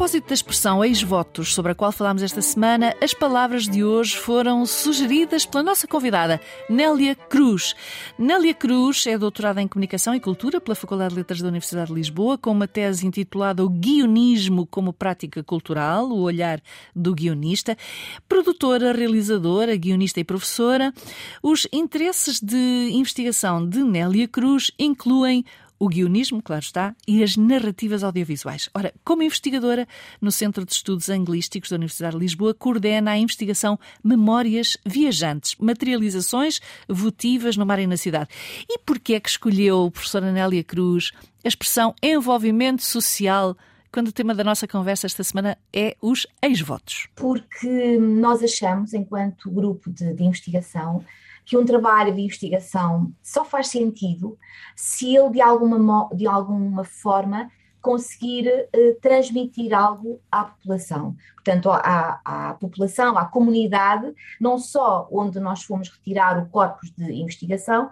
Propósito da expressão ex-votos, sobre a qual falámos esta semana, as palavras de hoje foram sugeridas pela nossa convidada, Nélia Cruz. Nélia Cruz é doutorada em Comunicação e Cultura pela Faculdade de Letras da Universidade de Lisboa, com uma tese intitulada O Guionismo como Prática Cultural, o olhar do guionista. Produtora, realizadora, guionista e professora. Os interesses de investigação de Nélia Cruz incluem o guionismo, claro está, e as narrativas audiovisuais. Ora, como investigadora no Centro de Estudos Anglísticos da Universidade de Lisboa, coordena a investigação Memórias Viajantes, materializações votivas no mar e na cidade. E porquê é que escolheu, professora Anélia Cruz, a expressão envolvimento social quando o tema da nossa conversa esta semana é os ex-votos? Porque nós achamos, enquanto grupo de, de investigação, que um trabalho de investigação só faz sentido se ele, de alguma, de alguma forma, conseguir uh, transmitir algo à população. Portanto, à, à, população, à comunidade, não só onde nós fomos retirar o corpus de investigação,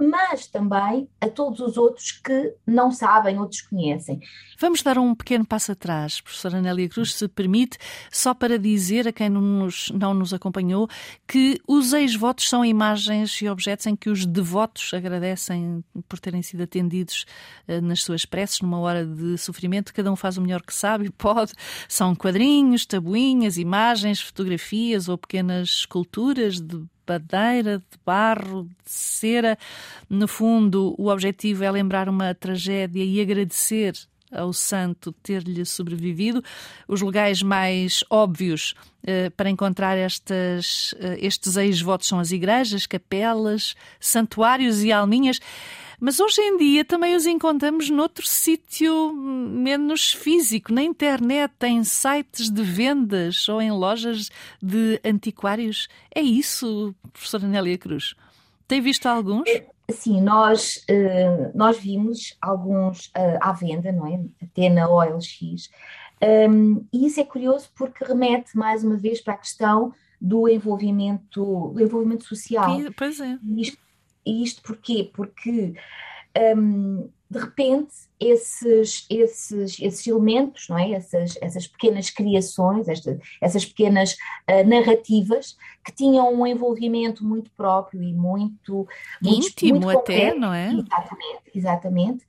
mas também a todos os outros que não sabem ou desconhecem. Vamos dar um pequeno passo atrás, professora Anélia Cruz, se permite, só para dizer a quem não nos, não nos acompanhou que os ex-votos são imagens e objetos em que os devotos agradecem por terem sido atendidos uh, nas suas preces numa hora de sofrimento. Cada um faz o melhor que sabe e pode. São quadrinhos, tabuinhas, imagens, fotografias ou pequenas esculturas de madeira, de barro, de cera. No fundo, o objetivo é lembrar uma tragédia e agradecer ao santo ter-lhe sobrevivido. Os lugares mais óbvios eh, para encontrar estas, eh, estes ex-votos são as igrejas, capelas, santuários e alminhas. Mas hoje em dia também os encontramos noutro sítio menos físico, na internet, em sites de vendas ou em lojas de antiquários. É isso, professora Nélia Cruz? Tem visto alguns? É, sim, nós, eh, nós vimos alguns eh, à venda, não é? Até na OLX. Um, e isso é curioso porque remete mais uma vez para a questão do envolvimento, do envolvimento social. Pois é. Isto, e isto porquê? Porque um, de repente esses, esses, esses elementos, não é? essas, essas pequenas criações, esta, essas pequenas uh, narrativas que tinham um envolvimento muito próprio e muito íntimo muito até, concreto, não é? Exatamente, exatamente.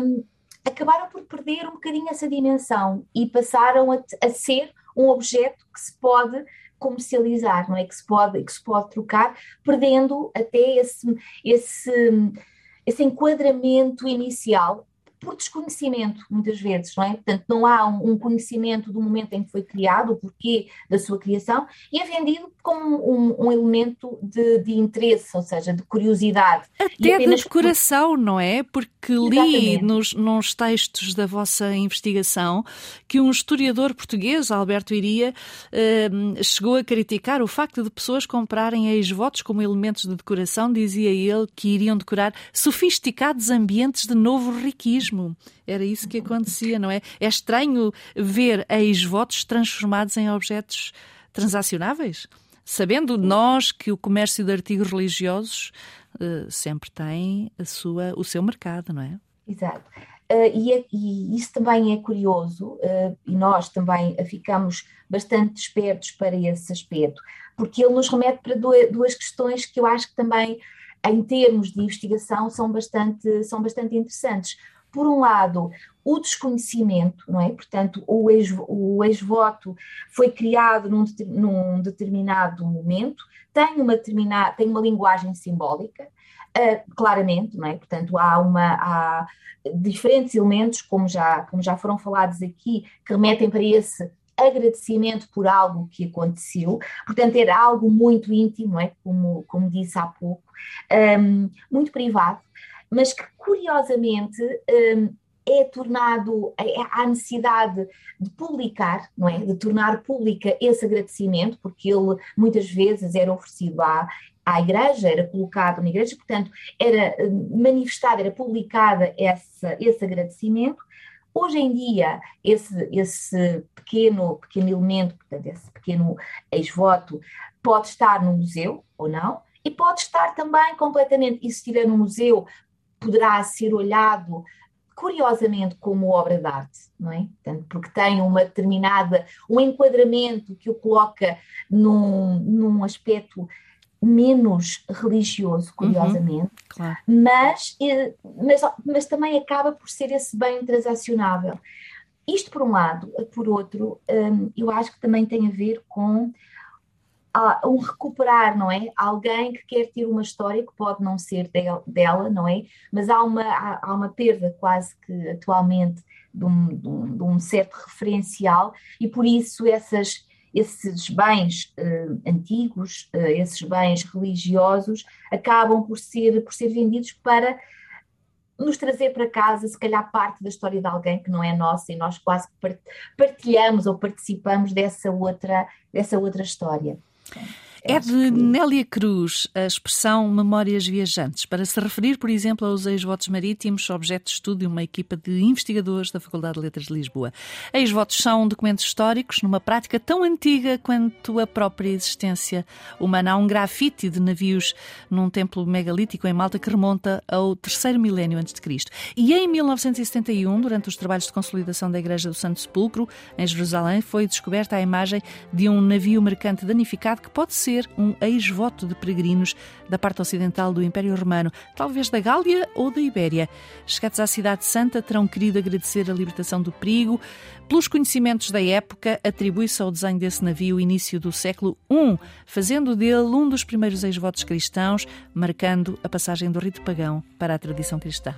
Um, acabaram por perder um bocadinho essa dimensão e passaram a, a ser um objeto que se pode comercializar, não é? Que se pode, que se pode trocar, perdendo até esse, esse, esse enquadramento inicial por desconhecimento, muitas vezes, não é? Portanto, não há um, um, conhecimento do momento em que foi criado, o porquê da sua criação, e é vendido como um, um elemento de, de, interesse, ou seja, de curiosidade. Até de decoração, por... não é? Porque li nos, nos textos da vossa investigação que um historiador português, Alberto Iria, eh, chegou a criticar o facto de pessoas comprarem ex-votos como elementos de decoração, dizia ele, que iriam decorar sofisticados ambientes de novo riquismo mesmo. Era isso que acontecia, não é? É estranho ver ex-votos transformados em objetos transacionáveis, sabendo nós que o comércio de artigos religiosos uh, sempre tem a sua, o seu mercado, não é? Exato. Uh, e, é, e, isso também é curioso, uh, e nós também ficamos bastante despertos para esse aspecto, porque ele nos remete para duas questões que eu acho que também, em termos de investigação, são bastante, são bastante interessantes por um lado, o desconhecimento, não é? Portanto, o ex-voto foi criado num, num, determinado momento, tem uma, determinada, tem uma linguagem simbólica, uh, claramente, não é? Portanto, há, uma, há diferentes elementos, como já, como já foram falados aqui, que remetem para esse agradecimento por algo que aconteceu, portanto era algo muito íntimo, é? como, como disse há pouco, um, muito privado, mas que curiosamente um, é tornado, é, há necessidade de publicar, não é? De tornar pública esse agradecimento, porque ele muitas vezes era oferecido à, à igreja, era colocado na igreja, portanto, era hum, manifestada, era publicada essa, esse agradecimento. Hoje em dia, esse, esse pequeno, pequeno elemento, portanto, esse pequeno ex-voto, pode estar no museu ou não, e pode estar também completamente, e se estiver no museu, poderá ser olhado curiosamente como obra de arte, não é? Portanto, porque tem uma determinada, um enquadramento que o coloca num, num aspecto menos religioso, uhum, curiosamente, uhum, claro. mas, eh, mas, mas também acaba por ser esse bem transacionável. Isto por um lado, por outro, hum, eu acho que também tem a ver com um recuperar, não é? Alguém que quer ter uma história que pode não ser dela, não é? Mas há uma, há, uma perda quase que atualmente de um, de um, de um certo referencial e por isso essas, esses bens uh, antigos, uh, esses bens religiosos, acabam por ser, por ser vendidos para nos trazer para casa, se calhar, parte da história de alguém que não é nossa e nós quase partilhamos ou participamos dessa outra, dessa outra história. Okay. É de Nélia Cruz a expressão memórias viajantes, para se referir, por exemplo, aos ex-votos marítimos, objeto de estudo de uma equipa de investigadores da Faculdade de Letras de Lisboa. Ex-votos são documentos históricos numa prática tão antiga quanto a própria existência humana. Há um grafite de navios num templo megalítico em Malta que remonta ao terceiro milénio antes de Cristo. E em 1971, durante os trabalhos de consolidação da Igreja do Santo Sepulcro, em Jerusalém, foi descoberta a imagem de um navio mercante danificado que pode ser ser um ex-voto de peregrinos da parte ocidental do Império Romano, talvez da Gália ou da Ibéria. Chegados à Cidade Santa, terão querido agradecer a libertação do perigo. Pelos conhecimentos da época, atribui-se ao desenho desse navio o início do século I, fazendo dele um dos primeiros ex-votos cristãos, marcando a passagem do rito pagão para a tradição cristã.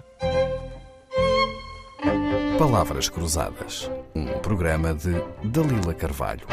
Palavras Cruzadas, um programa de Dalila Carvalho.